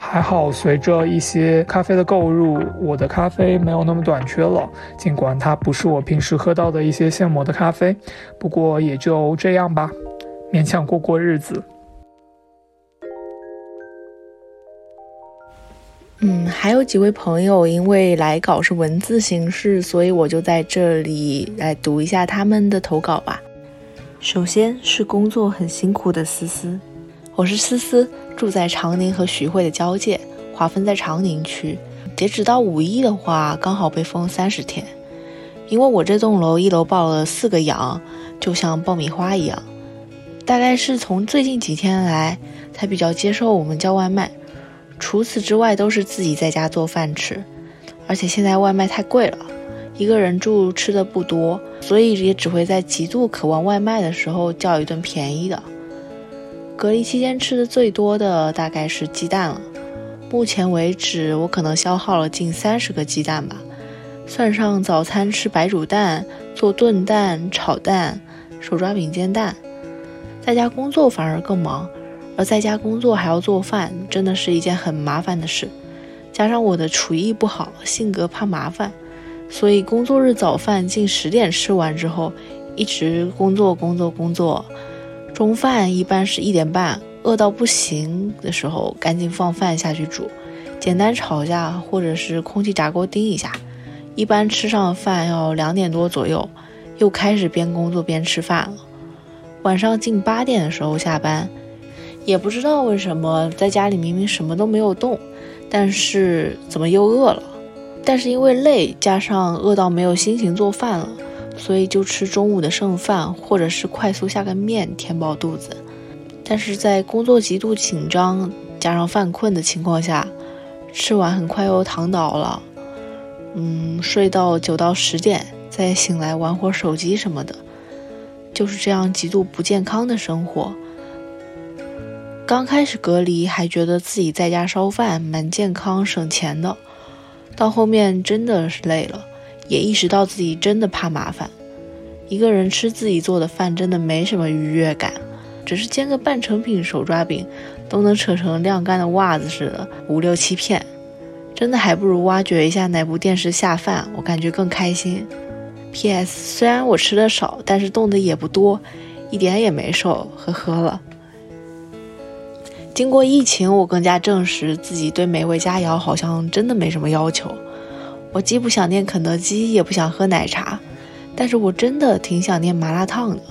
还好，随着一些咖啡的购入，我的咖啡没有那么短缺了。尽管它不是我平时喝到的一些现磨的咖啡，不过也就这样吧，勉强过过日子。嗯，还有几位朋友因为来稿是文字形式，所以我就在这里来读一下他们的投稿吧。首先是工作很辛苦的思思，我是思思，住在长宁和徐汇的交界，划分在长宁区。截止到五一的话，刚好被封三十天。因为我这栋楼一楼报了四个阳，就像爆米花一样。大概是从最近几天来，才比较接受我们叫外卖。除此之外，都是自己在家做饭吃，而且现在外卖太贵了，一个人住吃的不多，所以也只会在极度渴望外卖的时候叫一顿便宜的。隔离期间吃的最多的大概是鸡蛋了，目前为止我可能消耗了近三十个鸡蛋吧，算上早餐吃白煮蛋、做炖蛋、炒蛋、手抓饼煎蛋，在家工作反而更忙。而在家工作还要做饭，真的是一件很麻烦的事。加上我的厨艺不好，性格怕麻烦，所以工作日早饭近十点吃完之后，一直工作工作工作。中饭一般是一点半，饿到不行的时候，赶紧放饭下去煮，简单炒一下，或者是空气炸锅叮一下。一般吃上饭要两点多左右，又开始边工作边吃饭了。晚上近八点的时候下班。也不知道为什么在家里明明什么都没有动，但是怎么又饿了？但是因为累，加上饿到没有心情做饭了，所以就吃中午的剩饭，或者是快速下个面填饱肚子。但是在工作极度紧张加上犯困的情况下，吃完很快又躺倒了。嗯，睡到九到十点，再醒来玩会手机什么的，就是这样极度不健康的生活。刚开始隔离还觉得自己在家烧饭蛮健康省钱的，到后面真的是累了，也意识到自己真的怕麻烦。一个人吃自己做的饭真的没什么愉悦感，只是煎个半成品手抓饼都能扯成晾干的袜子似的五六七片，真的还不如挖掘一下哪部电视下饭，我感觉更开心。P.S. 虽然我吃的少，但是动的也不多，一点也没瘦，呵呵了。经过疫情，我更加证实自己对美味佳肴好像真的没什么要求。我既不想念肯德基，也不想喝奶茶，但是我真的挺想念麻辣烫的，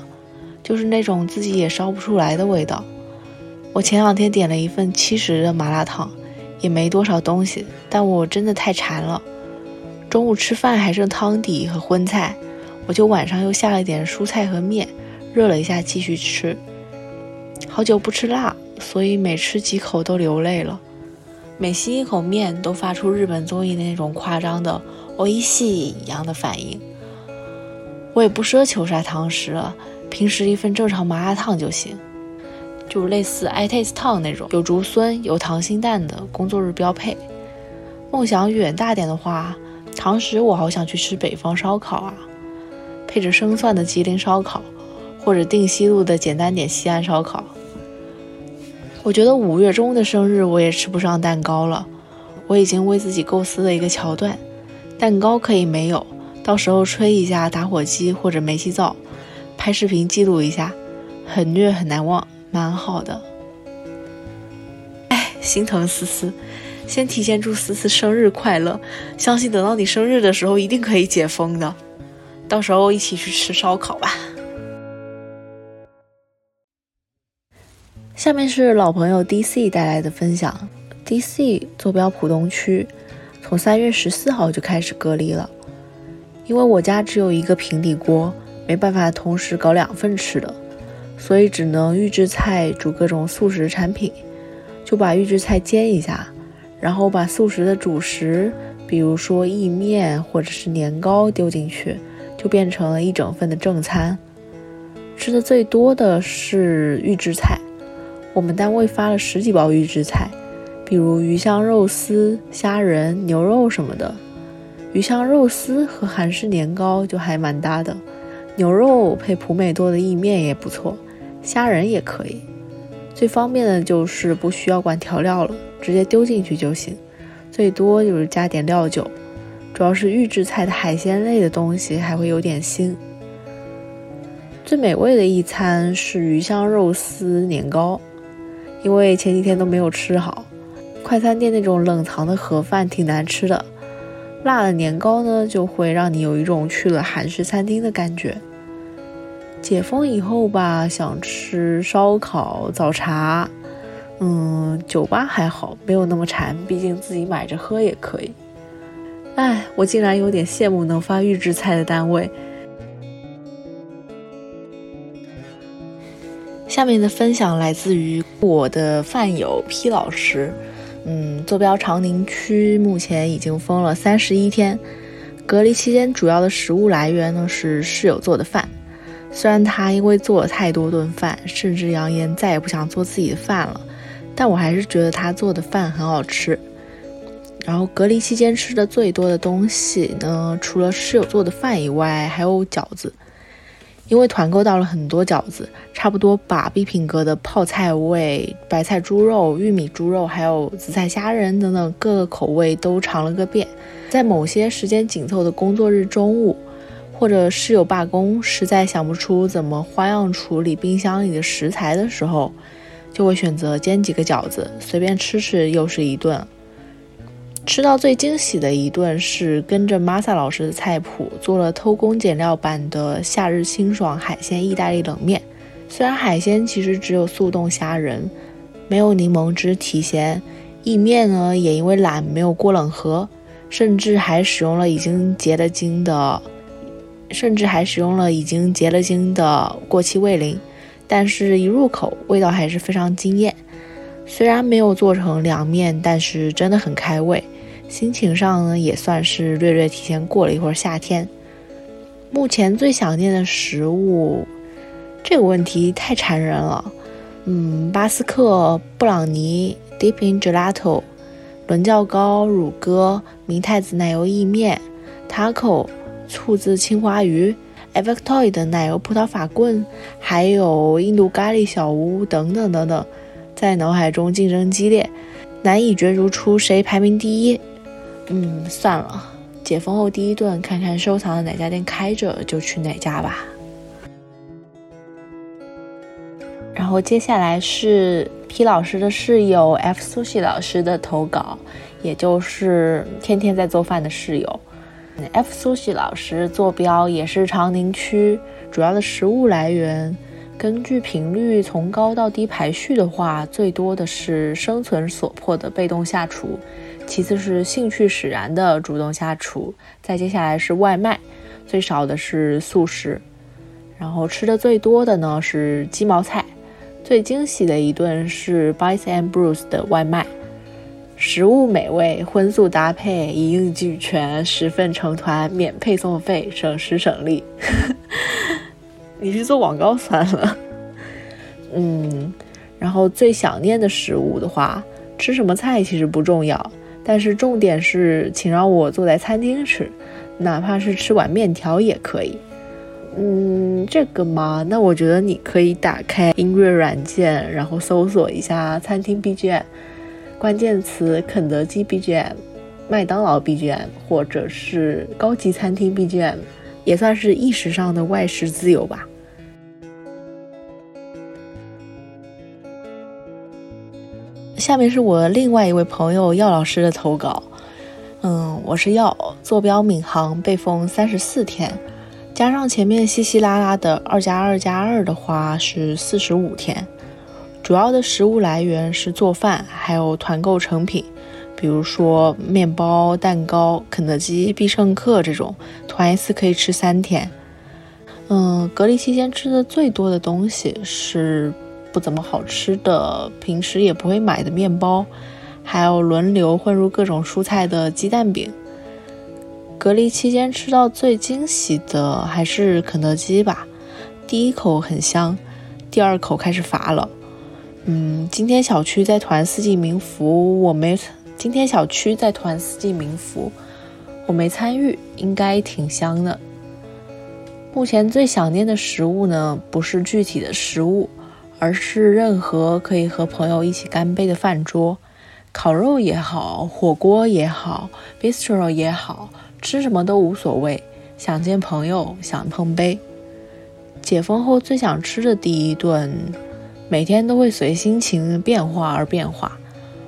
就是那种自己也烧不出来的味道。我前两天点了一份七十的麻辣烫，也没多少东西，但我真的太馋了。中午吃饭还剩汤底和荤菜，我就晚上又下了点蔬菜和面，热了一下继续吃。好久不吃辣，所以每吃几口都流泪了。每吸一口面，都发出日本综艺的那种夸张的“哦一西”一样的反应。我也不奢求啥堂食了，平时一份正常麻辣烫就行，就类似 i taste 烫那种，有竹荪、有糖心蛋的工作日标配。梦想远大点的话，堂食我好想去吃北方烧烤啊，配着生蒜的吉林烧烤，或者定西路的简单点西安烧烤。我觉得五月中的生日我也吃不上蛋糕了，我已经为自己构思了一个桥段，蛋糕可以没有，到时候吹一下打火机或者煤气灶，拍视频记录一下，很虐很难忘，蛮好的。哎，心疼思思，先提前祝思思生日快乐，相信等到你生日的时候一定可以解封的，到时候一起去吃烧烤吧。下面是老朋友 DC 带来的分享。DC 坐标浦东区，从三月十四号就开始隔离了。因为我家只有一个平底锅，没办法同时搞两份吃的，所以只能预制菜煮各种速食产品。就把预制菜煎一下，然后把速食的主食，比如说意面或者是年糕丢进去，就变成了一整份的正餐。吃的最多的是预制菜。我们单位发了十几包预制菜，比如鱼香肉丝、虾仁、牛肉什么的。鱼香肉丝和韩式年糕就还蛮搭的，牛肉配普美多的意面也不错，虾仁也可以。最方便的就是不需要管调料了，直接丢进去就行，最多就是加点料酒。主要是预制菜的海鲜类的东西还会有点腥。最美味的一餐是鱼香肉丝年糕。因为前几天都没有吃好，快餐店那种冷藏的盒饭挺难吃的，辣的年糕呢就会让你有一种去了韩式餐厅的感觉。解封以后吧，想吃烧烤、早茶，嗯，酒吧还好，没有那么馋，毕竟自己买着喝也可以。哎，我竟然有点羡慕能发预制菜的单位。下面的分享来自于我的饭友 P 老师，嗯，坐标长宁区，目前已经封了三十一天。隔离期间主要的食物来源呢是室友做的饭，虽然他因为做了太多顿饭，甚至扬言再也不想做自己的饭了，但我还是觉得他做的饭很好吃。然后隔离期间吃的最多的东西呢，除了室友做的饭以外，还有饺子。因为团购到了很多饺子，差不多把必品阁的泡菜味、白菜猪肉、玉米猪肉，还有紫菜虾仁等等各个口味都尝了个遍。在某些时间紧凑的工作日中午，或者室友罢工，实在想不出怎么花样处理冰箱里的食材的时候，就会选择煎几个饺子，随便吃吃又是一顿。吃到最惊喜的一顿是跟着 Masa 老师的菜谱做了偷工减料版的夏日清爽海鲜意大利冷面。虽然海鲜其实只有速冻虾仁，没有柠檬汁提鲜，意面呢也因为懒没有过冷河，甚至还使用了已经结了晶的，甚至还使用了已经结了晶的过期味淋，但是一入口味道还是非常惊艳。虽然没有做成凉面，但是真的很开胃。心情上呢，也算是略略提前过了一会儿夏天。目前最想念的食物，这个问题太馋人了。嗯，巴斯克布朗尼、Deep in Gelato、伦教糕、乳鸽、明太子奶油意面、Taco、醋渍青花鱼、e v e c t o y 的奶油葡萄法棍，还有印度咖喱小屋等等等等，在脑海中竞争激烈，难以角逐出谁排名第一。嗯，算了，解封后第一顿，看看收藏的哪家店开着就去哪家吧。然后接下来是 P 老师的室友 F 苏西老师的投稿，也就是天天在做饭的室友。F 苏西老师坐标也是长宁区，主要的食物来源，根据频率从高到低排序的话，最多的是生存所迫的被动下厨，其次是兴趣使然的主动下厨，再接下来是外卖，最少的是素食，然后吃的最多的呢是鸡毛菜。最惊喜的一顿是 Bites and Brews 的外卖，食物美味，荤素搭配，一应俱全，十份成团，免配送费，省时省力。你去做广告算了。嗯，然后最想念的食物的话，吃什么菜其实不重要，但是重点是，请让我坐在餐厅吃，哪怕是吃碗面条也可以。嗯，这个嘛，那我觉得你可以打开音乐软件，然后搜索一下餐厅 BGM，关键词肯德基 BGM、麦当劳 BGM，或者是高级餐厅 BGM，也算是意识上的外食自由吧。下面是我另外一位朋友耀老师的投稿。嗯，我是耀，坐标闵行，被封三十四天。加上前面稀稀拉拉的二加二加二的话是四十五天，主要的食物来源是做饭，还有团购成品，比如说面包、蛋糕、肯德基、必胜客这种，团一次可以吃三天。嗯，隔离期间吃的最多的东西是不怎么好吃的，平时也不会买的面包，还有轮流混入各种蔬菜的鸡蛋饼。隔离期间吃到最惊喜的还是肯德基吧，第一口很香，第二口开始乏了。嗯，今天小区在团四季民福，我没。今天小区在团四季民福，我没参与，应该挺香的。目前最想念的食物呢，不是具体的食物，而是任何可以和朋友一起干杯的饭桌，烤肉也好，火锅也好，bistro 也好。吃什么都无所谓，想见朋友，想碰杯。解封后最想吃的第一顿，每天都会随心情变化而变化。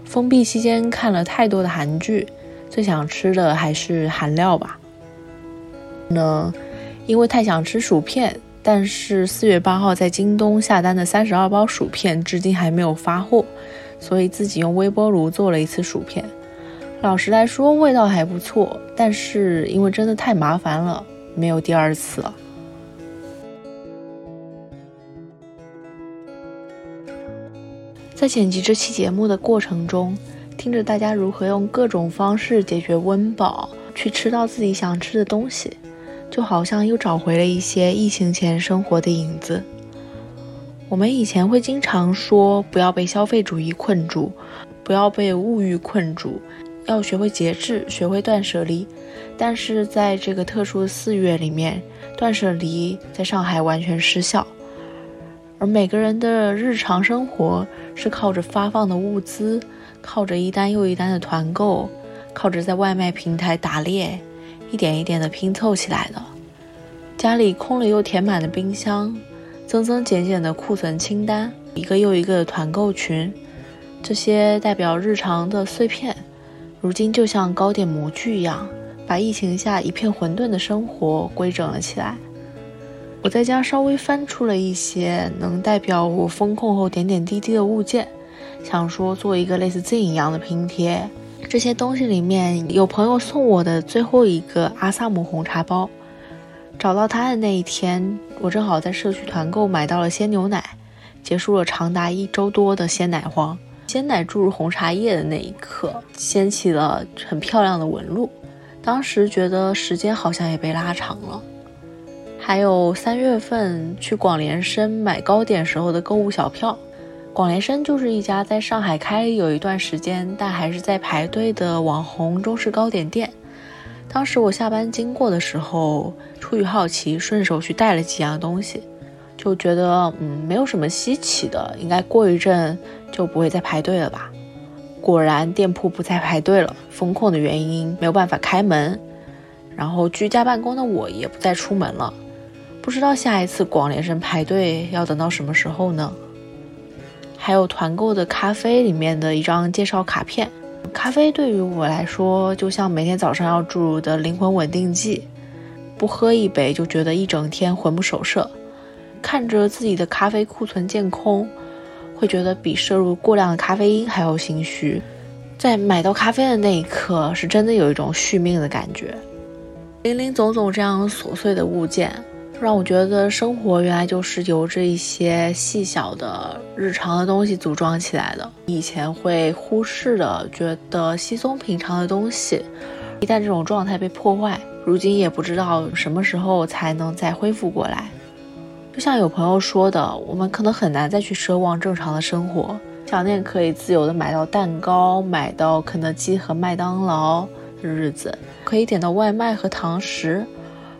封闭期间看了太多的韩剧，最想吃的还是韩料吧。呢，因为太想吃薯片，但是四月八号在京东下单的三十二包薯片至今还没有发货，所以自己用微波炉做了一次薯片。老实来说，味道还不错，但是因为真的太麻烦了，没有第二次了。在剪辑这期节目的过程中，听着大家如何用各种方式解决温饱，去吃到自己想吃的东西，就好像又找回了一些疫情前生活的影子。我们以前会经常说，不要被消费主义困住，不要被物欲困住。要学会节制，学会断舍离，但是在这个特殊的四月里面，断舍离在上海完全失效，而每个人的日常生活是靠着发放的物资，靠着一单又一单的团购，靠着在外卖平台打猎，一点一点的拼凑起来的。家里空了又填满的冰箱，增增减减的库存清单，一个又一个的团购群，这些代表日常的碎片。如今就像糕点模具一样，把疫情下一片混沌的生活规整了起来。我在家稍微翻出了一些能代表我风控后点点滴滴的物件，想说做一个类似 Z 一样的拼贴。这些东西里面有朋友送我的最后一个阿萨姆红茶包，找到它的那一天，我正好在社区团购买到了鲜牛奶，结束了长达一周多的鲜奶荒。鲜奶注入红茶叶的那一刻，掀起了很漂亮的纹路。当时觉得时间好像也被拉长了。还有三月份去广联生买糕点时候的购物小票。广联生就是一家在上海开了有一段时间，但还是在排队的网红中式糕点店。当时我下班经过的时候，出于好奇，顺手去带了几样东西。就觉得嗯没有什么稀奇的，应该过一阵就不会再排队了吧？果然店铺不再排队了，风控的原因没有办法开门。然后居家办公的我也不再出门了。不知道下一次广联生排队要等到什么时候呢？还有团购的咖啡里面的一张介绍卡片，咖啡对于我来说就像每天早上要注入的灵魂稳定剂，不喝一杯就觉得一整天魂不守舍。看着自己的咖啡库存渐空，会觉得比摄入过量的咖啡因还要心虚。在买到咖啡的那一刻，是真的有一种续命的感觉。林林总总这样琐碎的物件。让我觉得生活原来就是由这一些细小的日常的东西组装起来的。以前会忽视的、觉得稀松平常的东西，一旦这种状态被破坏，如今也不知道什么时候才能再恢复过来。就像有朋友说的，我们可能很难再去奢望正常的生活，想念可以自由的买到蛋糕、买到肯德基和麦当劳的日子，可以点到外卖和堂食。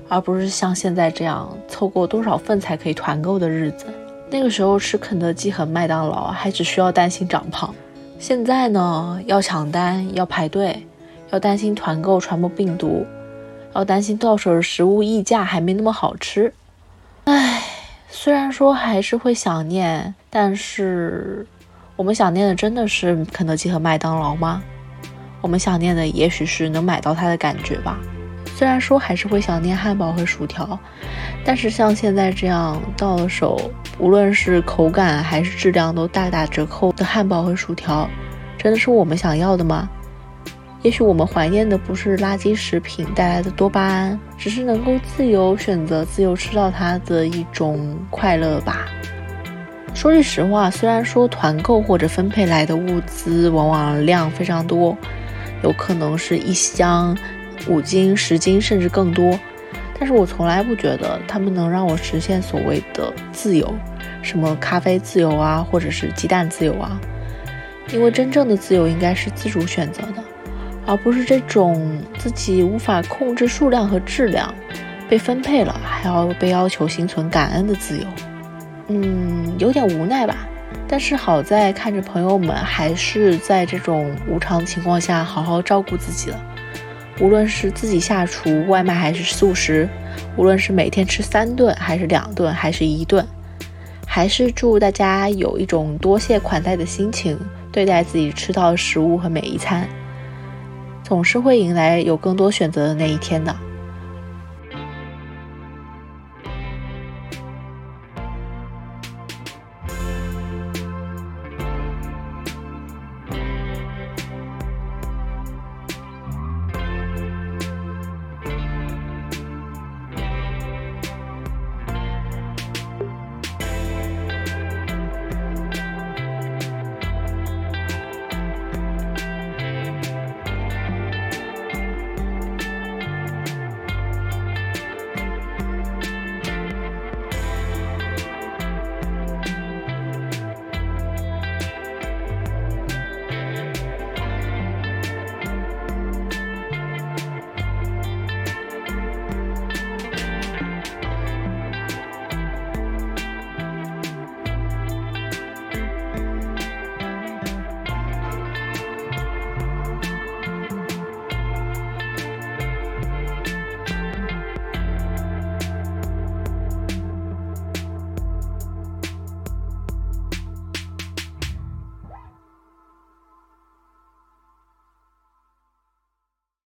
而不是像现在这样凑够多少份才可以团购的日子。那个时候吃肯德基和麦当劳还只需要担心长胖，现在呢要抢单要排队，要担心团购传播病毒，要担心到手的食物溢价还没那么好吃。唉，虽然说还是会想念，但是我们想念的真的是肯德基和麦当劳吗？我们想念的也许是能买到它的感觉吧。虽然说还是会想念汉堡和薯条，但是像现在这样到了手，无论是口感还是质量都大打折扣的汉堡和薯条，真的是我们想要的吗？也许我们怀念的不是垃圾食品带来的多巴胺，只是能够自由选择、自由吃到它的一种快乐吧。说句实话，虽然说团购或者分配来的物资往往量非常多，有可能是一箱。五斤、十斤，甚至更多，但是我从来不觉得他们能让我实现所谓的自由，什么咖啡自由啊，或者是鸡蛋自由啊。因为真正的自由应该是自主选择的，而不是这种自己无法控制数量和质量，被分配了还要被要求心存感恩的自由。嗯，有点无奈吧。但是好在看着朋友们还是在这种无常情况下好好照顾自己了。无论是自己下厨、外卖还是素食，无论是每天吃三顿还是两顿还是一顿，还是祝大家有一种多谢款待的心情对待自己吃到的食物和每一餐，总是会迎来有更多选择的那一天的。